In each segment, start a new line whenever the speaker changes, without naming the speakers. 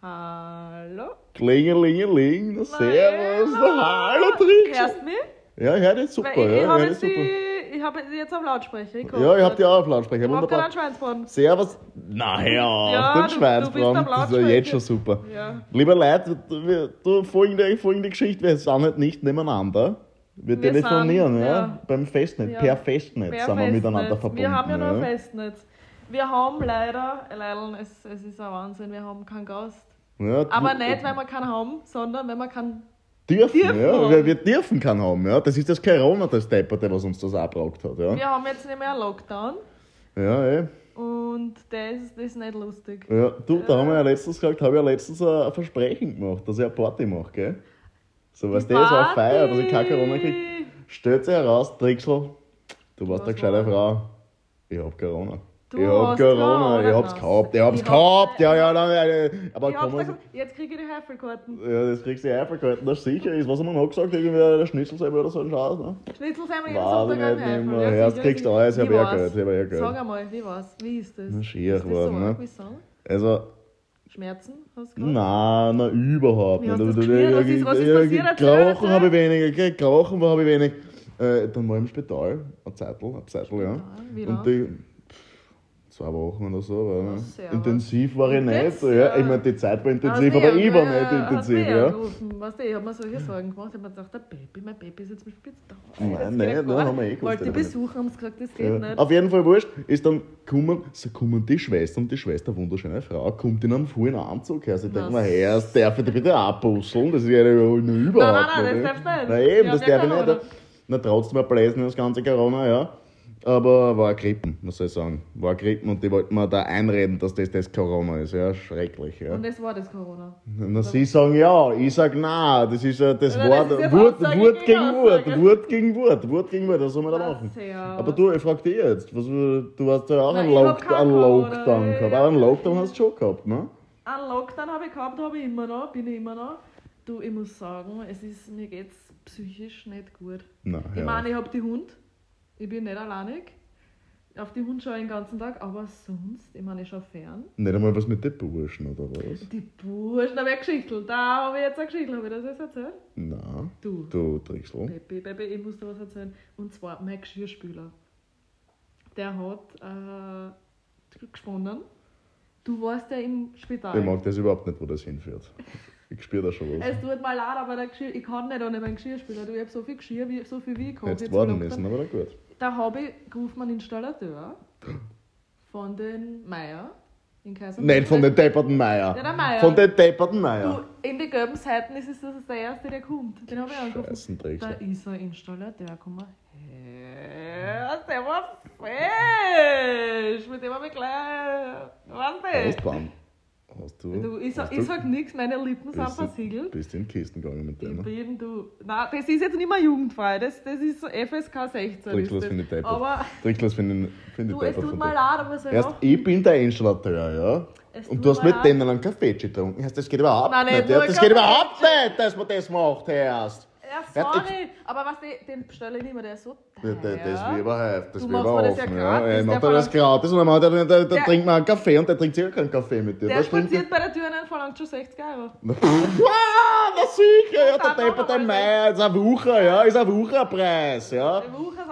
Hallo?
Klingelingeling, servus,
Hallo.
na hallo Trix.
Hörst du mich?
Ja, ich höre dich super,
Weil ich, ich
ja,
habe jetzt,
dich
die- hab jetzt auf Lautsprecher. Ich
Ja, ich hab die auch auf Lautsprecher,
Ich hab
wunderbar.
keinen Schweinsbraten.
Servus, na hör auf,
Ja,
den Schweinsbraten, das ist ja jetzt schon super.
Ja.
Lieber Leute, wir- du, folgende, folgende Geschichte, wir sind halt nicht nebeneinander. Wir,
Wir
telefonieren,
sind,
ja,
ja.
beim Festnetz,
Ja.
per Festnetz
Wer
sind wir miteinander
Festnetz?
verbunden.
Wir haben ja nur
ja.
Festnetz. Wir haben leider, leider es, es ist ein Wahnsinn, wir haben keinen Gast.
Ja,
Aber nicht, weil wir keinen haben, sondern wenn wir keinen.
dürfen,
dürfen
ja,
haben.
wir, wir dürfen keinen haben, ja. Das ist das Corona, das Depperte, was uns das abbraucht hat, ja.
Wir haben jetzt nicht mehr einen Lockdown
Ja, eh.
und das, das ist nicht lustig.
Ja, du, da haben wir ja letztens gesagt, habe ich ja letztens ein Versprechen gemacht, dass ich eine Party mache, gell? So, weißt du, so eine Feier, dass ich keine Corona kriege. Stellt sich heraus, Trixel, du warst eine gescheite? Frau. Ich hab Corona.
Du
ich hab Corona, ich hab's gehabt, ich hab's
Ich
gehabt,
hab's-
ja, ja, nein, aber
Ich
komm,
gesagt, jetzt kriege ich die Heffelkarten.
ja, das kriegst du einfach gehalten, das sicher ist. Was haben wir noch gesagt? Irgendwie der Schnitzel selber oder so ein Scheiß, ne?
Schnitzelsemmer jeden Sonntag ein. Heifel.
Erst
sicher,
kriegst du alles, ich hab
Wie
eh? Geld, ich hab eh Geld.
Sag einmal, wie war's? Wie ist das?
Na, schier
ist das
geworden,
so
ne?
wie?
Also,
Schmerzen hast du gehabt?
Nein, nein, überhaupt nicht.
du das gespürt? Was ist- was ist passiert? Erzähl.
habe ich wenig, gell? Gerauchen habe ich wenig. Äh, dann war ich im Spital, eine Zeitl, eine Zeitl, ja.
Wie
Und
lang?
die, pff, zwei Wochen oder so. War,
Ja,
ne? intensiv war ich nicht. Ja.
ja.
Ich meine, die Zeit war intensiv, aber ich war nicht intensiv. Ja.
Weißt du, ich habe mir solche Sorgen gemacht. Ich habe mir gedacht, der Baby, mein Baby ist jetzt Spital.
Nein,
Das
nein, nein,
gar
haben wir eh
nicht.
gewusst,
Wollte die
nicht.
besuchen, haben sie gesagt, das geht
Ja.
nicht.
Auf jeden Fall wurscht, ist dann kommen, so kommen die Schwester und die Schwester, wunderschöne Frau, kommt in einem vollen Anzug her. Sie denkt mir, hey, das darf ich dir bitte abbusseln, das ist ja überhaupt
nein,
nicht.
nein, das darfst du nicht.
Na eben, das darf ich nicht. Na, trotzdem ein Bläsen das ganze Corona, ja. Aber war Grippen, muss ich sagen. War Grippen und die wollten mir da einreden, dass das das Corona ist. Ja, schrecklich, ja.
Und das war das Corona.
Na, sie sagen ja, ich sag nein, das ist ja das
Ja, das
Wort,
ist jetzt
Wort,
Aussage
Wort
gegen
Wort. Wort gegen Wort, Wort gegen Wort, was soll man da machen?
ja,
Aber du, ich frag dich jetzt, was, du hast ja auch
Nein,
einen, Lock, einen Lockdown gehabt. Aber einen Lockdown hast du schon gehabt, ne?
Einen Lockdown habe ich gehabt, habe ich immer noch, bin ich immer noch. Du, ich muss sagen, es ist, mir geht es psychisch nicht gut.
Nein,
Ich meine, ich habe die Hund, ich bin nicht alleinig. Auf die Hund schaue ich den ganzen Tag, aber sonst, ich meine, ich schaue fern.
Nicht einmal was mit den Burschen, oder was?
Die Burschen, da habe ich Geschichte. Da habe ich jetzt eine Geschichte, habe ich das jetzt erzählt?
Nein.
Du,
Du Trixel.
Baby, Baby, ich muss dir was erzählen. Und zwar mein Geschirrspüler. Der hat äh, gesponnen. Du warst ja im Spital.
Ich mag das überhaupt nicht, wo das hinführt. Ich spüre da schon was.
Es tut mir leid, aber der Geschirr, ich kann nicht ohne meinen Geschirrspüler. Du, ich habe so viel Geschirr, wie, so viel wie ich kann. Jetzt
warten müssen, aber gut.
Da habe ich gerufen einen Installateur von den Meier in Kaiser.
Nicht von den depperten Meier.
Ja, der Meier.
Von den depperten Meier.
Du, in die gelben Seiten ist es der erste, der kommt. Den habe ich angerufen. Da ist ein Installateur, komm mal her. Der war fesch. Mit dem habe ich gleich. Was
du Hast du?
Du, ich, sag,
hast
ich
du-
sag nichts, meine Lippen sind
bist du-
versiegelt.
Bist in die Kisten gegangen mit
Ich
denen?
bin du. Nein, das ist jetzt nicht mehr jugendfrei. Das, das ist so FSK 16.
Trixel,
ist
das
das.
finde ich.
Aber
Trixel, das finde ich, find ich
du, es tut mir leid, aber so
Erst ich bin der Installateur, ja?
Es
Und du hast mit denen einen Kaffee getrunken. Das geht überhaupt
Nein, nicht
nicht. Das geht überhaupt nicht, dass man das macht, erst.
Ja, sorry. Aber was den bestelle ich nicht mehr, der ist so
Das,
teuer.
das ist wie überhaupt, das
Du mir das ja gratis,
Ja, ich mach
der
dir das gratis und dann macht er, Der- trinkt mal einen Kaffee und der trinkt sicher keinen Kaffee mit dir.
Der
Das
spaziert bei der Tür und verlangt schon 60 Euro.
Ah, na sicher, ja, der
Dann
Deppert
einmal.
Meier, ist ein Wucher, ja, ist ein Wucherpreis, ja.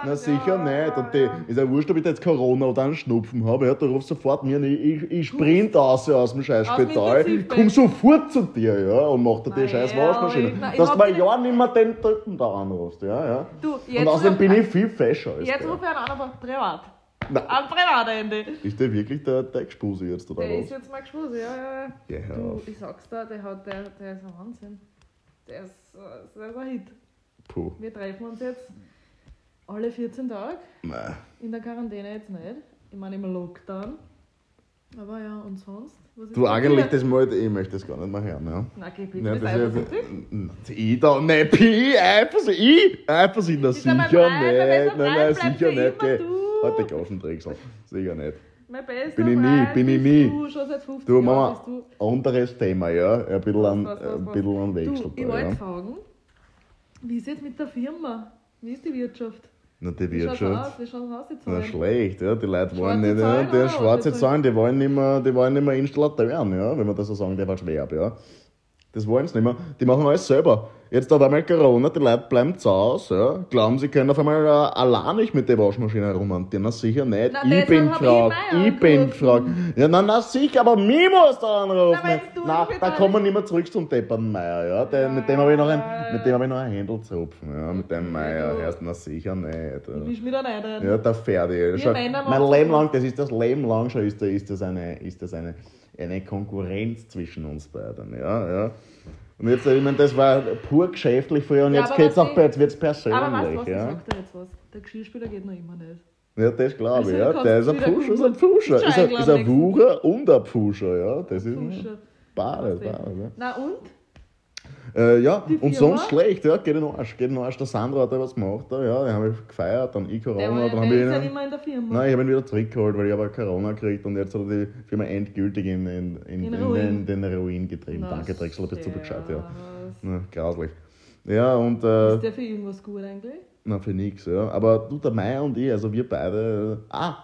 Na
das-
sicher nicht. Und die, ist ja wurscht, ob ich jetzt Corona oder einen Schnupfen habe. Ja, du rufst sofort mir an, ich, ich, ich sprint aus
Aus dem
Spital,
Intensivbett.
komm sofort zu dir, ja, und mach dir die scheiß Waschmaschine. Dass du mal ja nicht mehr den Dritten da anrufst, ja, ja.
Du,
Und
jetzt
außerdem
ruf-
bin ich viel fescher als
Jetzt
der.
rufe ich einen an, aber privat.
Na,
Am Privatende.
ist der wirklich der, der Gespuse jetzt, oder
Der ist
was?
jetzt mal geschossen, ja, ja, ja. Du, ich sag's dir, der, hat, der, der ist ein Wahnsinn. Der ist, äh, der ist ein Hit.
Puh,
Wir treffen uns jetzt alle 14 Tage.
nein.
In der Quarantäne jetzt nicht. Ich meine im Lockdown. Aber ja, und sonst?
Du, eigentlich, das mal, ich möchte das gar nicht mehr hören, ja.
Na, geh bitte,
Nein,
das ist
ja, ich da, nein, ich, Eifersucht, ich, Eifersucht, na
er
sicher nicht, nein, nein, sicher nicht. Halt die Gaschendrechsel, sicher nicht.
Mein bester
Bin ich nie,
Freund
bin ich nie.
Du, schon seit 50
Du,
Jahren
Mama,
bist du.
anderes Thema, ja, ein bisschen an, ein bisschen an Wechsel
Du, ich wollte
ja.
fragen, wie ist jetzt mit der Firma? Wie ist die Wirtschaft?
Na, die
Wie
Wirtschaft.
Wie schaut's aus, die
Na, schlecht, ja. Die Leute wollen
Schwarze
nicht, ja, die schwarze Zahlen, die wollen nicht mehr, die wollen nicht mehr Installateuren, ja, wenn man das so sagen darf als Verb, ja. Das wollen sie nicht mehr. Die machen alles selber. Jetzt hat einmal Corona, die Leute bleiben zu Hause, ja. Glauben, sie können auf einmal äh, allein nicht mit der Waschmaschine herumhantieren. Na sicher nicht.
Na,
ich bin gefragt.
ich
Ich, bin gefragt. Ja, na, na sicher, aber mich musst du anrufen.
Na,
na, da kommen wir nicht mehr zurück zum Deppern Meier, ja. Der, mit dem habe ich noch ein,
Ja.
mit dem habe ich noch ein Händel zu rupfen, ja. Mit dem Meier.
du-
Erst, na sicher nicht.
Ich
Ja.
wisch mich da nicht ein.
Ja, der Ferdi. Schon,
Männer
mein Leben lang, das ist das Leben lang schon, ist, da- ist das, eine, ist das eine, eine Konkurrenz zwischen uns beiden. Ja, ja. Und jetzt, ich meine, das war pur geschäftlich früher und
Ja,
jetzt geht's auch, jetzt wird's persönlich.
Aber weißt du was, ich
ja.
sag dir jetzt was. Der Geschirrspüler geht noch immer nicht.
ja, das glaube
Also,
ich. Ja. Der ist ein Pfuscher, ist ein. Pfuscher.
Ist
ein, ist ein Wucher und ein Pfuscher. Ja. Das ist. Bade,
Weißt du.
bade. Ja.
Na und?
Äh, ja, und sonst schlecht, ja, geht in den Arsch, geht in den Arsch. Der Sandro hat da was gemacht, da, ja, den habe ich gefeiert, dann ich
Der,
Corona, dann
der
ich
ist ja
ihn,
nicht mehr in der Firma.
Nein, ich habe ihn wieder zurückgeholt, weil ich habe Corona gekriegt und jetzt hat er die Firma endgültig in, in, in,
In
in,
Ruin.
den, den Ruin getrieben.
Na,
Danke, Drechsel, bist du Bescheid, ja. Na, grauslich. Ja, und äh,
Ist der für irgendwas gut eigentlich?
na, für nix, ja. Aber du, der Meier und ich, also wir beide, äh, ah,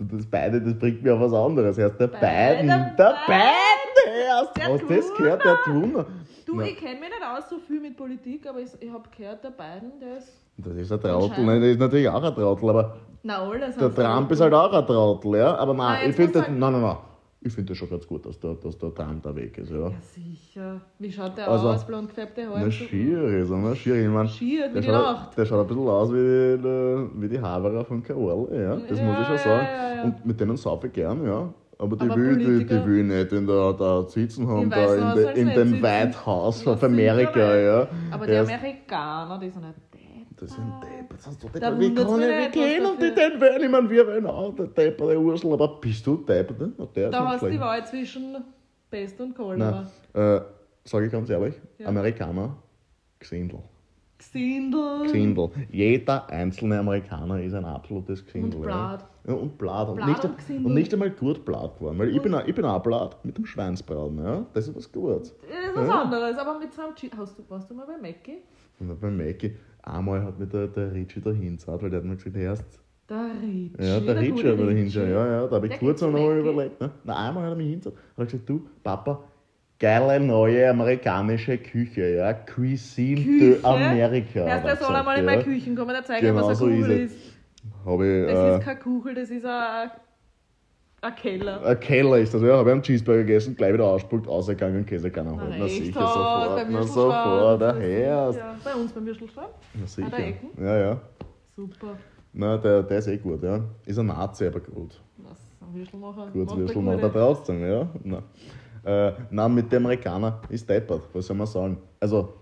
das beide, das bringt mir auf was anderes. Erst der
Beide,
beiden, der
beide.
beiden, erst,
Der
hast du das gehört, der Tuner?
Du,
Na.
ich kenne mich nicht aus so viel mit Politik, aber ich, ich habe gehört, der Biden, der ist.
Das ist ein Trottel, nein, das ist natürlich auch ein Trottel, aber
Na, alle sind
der Trump ist halt auch ein Trottel, ja. Aber nein,
Nein,
ich finde das, nein, nein, nein, ich finde das schon ganz gut, dass der, dass der Trump da weg ist, ja.
Ja, sicher. Wie schaut der
Also,
aus? Blond gefärbte Haare?
Na, schier ist er, ne? Schier. Ich mein,
Schier, wie
der,
die
schaut,
Nacht.
der schaut ein bisschen aus wie die, die- wie die Haverer von Karol, ja. Das muss ich schon
Ja,
sagen.
ja, ja.
Und mit denen saufe ich gern, ja. Aber die,
Aber
will, die, die will nicht in der, da sitzen haben, da in, de, in
sitzen.
White House America,
nicht.
ja.
Aber die Amerikaner, die sind nicht.
Das sind Depp, das hast du
Da
Depp. Wie kann ich, wie kennen die
dafür-
den wählen? Ich meine, wir wählen auch der Depp, der Ursel, aber bist du Depp? ne? Na, Der ist
Da hast du die. Wahl zwischen Pest und Cholera.
Äh, sage ich ganz ehrlich,
Ja.
Amerikaner, Gesindel.
Gesindel.
Gesindel. Jeder einzelne Amerikaner ist ein absolutes Gesindel.
Und Blatt.
Ja. Und Blatt. Und, nicht,
und
und nicht einmal gut Blatt geworden. Weil ich bin, auch- ich bin auch Blatt mit dem Schweinsbraten. Ja? Das ist was Gutes.
Das ist was
Ja.
anderes, aber mit so einem Cheat. Hast du, warst du mal bei Mackie?
Und bei Mackie, einmal hat mir der, der Richie da hingesagt, weil der hat mir gesagt, erst.
Der Ritchie.
Ja, der Richie
gute
hat mir da hingesagt. Ja, ja, da habe ich
Der
kurz noch
zu
mal
Mackie.
überlegt. Ne? Na, einmal hat er mich hingesagt. Hat er gesagt, du, Papa, geile neue amerikanische Küche, ja. Cuisine
Küche?
de America.
Erst der
er
soll einmal in meine Küchen kommen, der zeigt
Genau
was
so ist
Kugel ist.
Habe ich.
Das
äh,
ist keine Kugel, das ist ein, ein Keller.
Ein Keller ist das, ja. Habe ich einen Cheeseburger gegessen, gleich wieder ausspuckt, ausgegangen, Käse kann er holen. Na sicher, sofort. Na sofort, daher.
Ja, bei uns beim Würstelstand.
Na
der
sicher.
Ecken?
Ja, ja.
Super.
Na, der, der ist eh gut, ja. Ist ein Nazi, aber gut.
Was, ein Würstelmacher.
Gut,
Macht der
Würstel macht
gute.
er trotzdem, ja. Na. Äh, nein, mit den Amerikanern ist deppert, was soll man sagen? Also,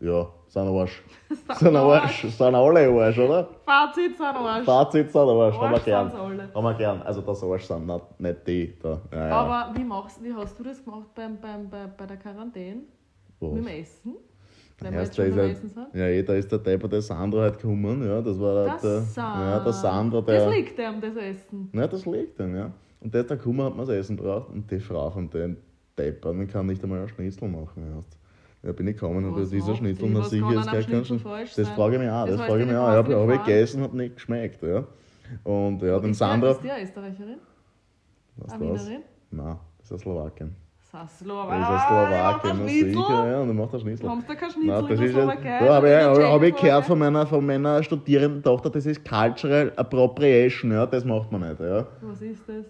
ja, sind Arsch. sind Arsch, sind alle Arsch, oder?
Fazit sind Arsch.
Fazit sind Arsch, haben wir
Arsch
gern.
alle.
Haben wir gern. Also, das Arsch sind nicht, nicht die da. Ja, ja.
Aber wie, machst, wie hast du das gemacht beim, beim, bei, bei der Quarantäne?
Was?
Mit dem Essen? Wenn jetzt
da ist
sind?
ja, da ist der Depp, der Sandro halt gekommen, ja, das war
Das
der,
Sa-
ja, der Sandro, der,
Das liegt ihm, das Essen.
ja, das liegt dann, ja. Und der ist da gekommen, hat mir das Essen gebracht und die Frau von dem Deppern, kann nicht einmal einen Schnitzel machen, erst. Ja, bin ich gekommen und
Was
dieser Schnitzel,
die?
na sicher, ist
einem
ganz
Schnitzel
Das frage ich mich auch,
Das
das,
weißt
frage ich mich auch. Ich habe hab gegessen, hat nicht geschmeckt, ja. Und ja, den
Ist
Sandro,
ist der Österreicherin?
was
Eine
das?
Wienerin?
Nein, das ist eine Slowakin.
Das ist
Das
Slowakei.
ist eine Slowakin, sicher, ja, und er macht einen Schnitzel.
Kommst du kein
Nein,
Schnitzel
das
in der Slowakei?
da habe ich, hab, ich gehört von meiner, von meiner studierenden Tochter, das ist Cultural Appropriation, ja, das macht man nicht, ja.
Was ist das?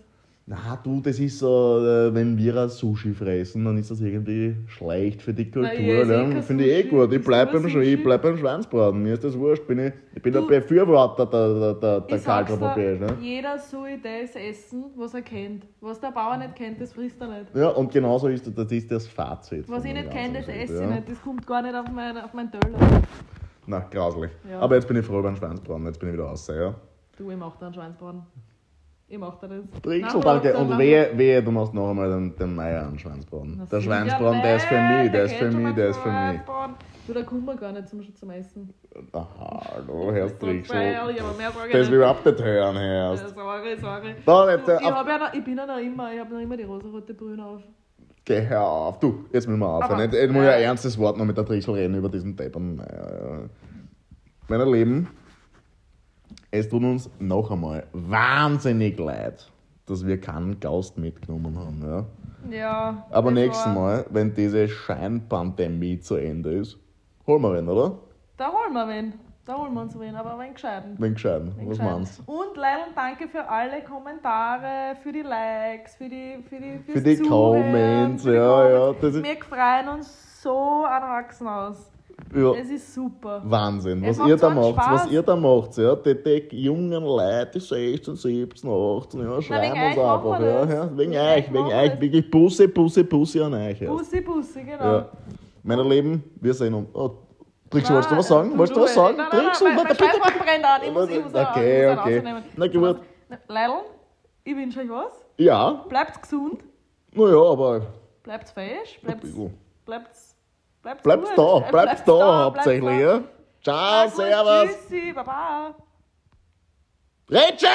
Na du, das ist so, äh, wenn wir ein Sushi fressen, dann ist das irgendwie schlecht für die Kultur.
ich
ja.
kein
Finde ich eh
Sushi.
gut. Ich bleib beim, Sch- ich
Sushi?
bleib beim Schweinsbraten. Mir ist das wurscht. Bin ich, ich bin
Du-
ein Befürworter der, der, der,
Ich
Appropriation. Ne?
jeder soll das essen, was er kennt. Was der Bauer nicht kennt, das frisst er nicht.
Ja, und genauso ist das, das, ist das Fazit.
Was ich nicht kenne, das esse ich
ja.
nicht. Das kommt gar nicht auf meinen auf mein Teller.
Na, grauslich.
Ja.
Aber jetzt bin ich froh beim Schweinsbraten, jetzt bin ich wieder raus. Ja.
Du, ich mach da einen Schweinsbraten. Ich mach da das.
Brixel,
Nein,
danke.
warte,
Und wehe, wehe, du machst noch einmal den, den Meier an Schweinsbraten.
Na
Der Schweinsbraten, der ist für mich, der ist für mich, der ist für mich.
Du, da kommen wir gar nicht zum, zum Essen.
Aha, du, Herr
So
Brixel.
ich
Das will überhaupt nicht hören,
Ja,
Herrst.
Sorry, sorry.
Da, jetzt,
Du,
äh,
ich, hab ja noch, ich bin ja noch immer, ich habe noch immer die rosarote Brühe auf.
Geh hör auf. Du, jetzt müssen wir aufhören.
Aber-
Jetzt, jetzt muss ich ein
äh,
ernstes Wort noch mit der Trixel reden über diesen Deppern. Naja, ja. Es tut uns noch einmal wahnsinnig leid, dass wir keinen Gast mitgenommen haben. Ja.
Ja.
Aber
das
nächstes
war-
Mal, wenn diese Scheinpandemie zu Ende ist, holen wir wen, oder?
Da holen wir wen. Da holen wir uns wen, aber wen gescheiten.
Wen gescheiten.
Wen
Was meinst du?
Und und danke für alle Kommentare, für die Likes, für die für die
Für die
Zuhören,
Comments,
für die
ja, ja.
Comments.
Das ist,
Wir freuen uns so an Achsen aus.
Ja.
Es ist super.
Wahnsinn, was ihr da
einen
macht, was
Spaß.
ihr da macht, ja, die, die jungen Leute, die 16, 17, 18, ja, schreiben
wegen
uns einfach, ja, ja, wegen
Wegen
euch, wegen euch, wirklich Busse, Busse, Busse an euch. Ja.
Bussi, Bussi, genau.
Ja. Meine Lieben, wir sehen uns. Oh,
Nein,
wolltest du was sagen?
du-
Wolltest du was
du-
sagen?
Nein, nein,
Trix,
nein,
und
mein Schweißbrand brennt an. Ich muss, ich muss
Okay,
muss
okay.
rausnehmen.
Na gut.
Leilon, ich wünsche euch was.
Ja,
Bleibt gesund,
naja, aber
bleibt fesch, bleibt
bisschen.
Bleibt bleibt
bleibst da, bleibst da hauptsächlich, ja. Ciao, servus.
Tschüssi, baba.
Ritsche!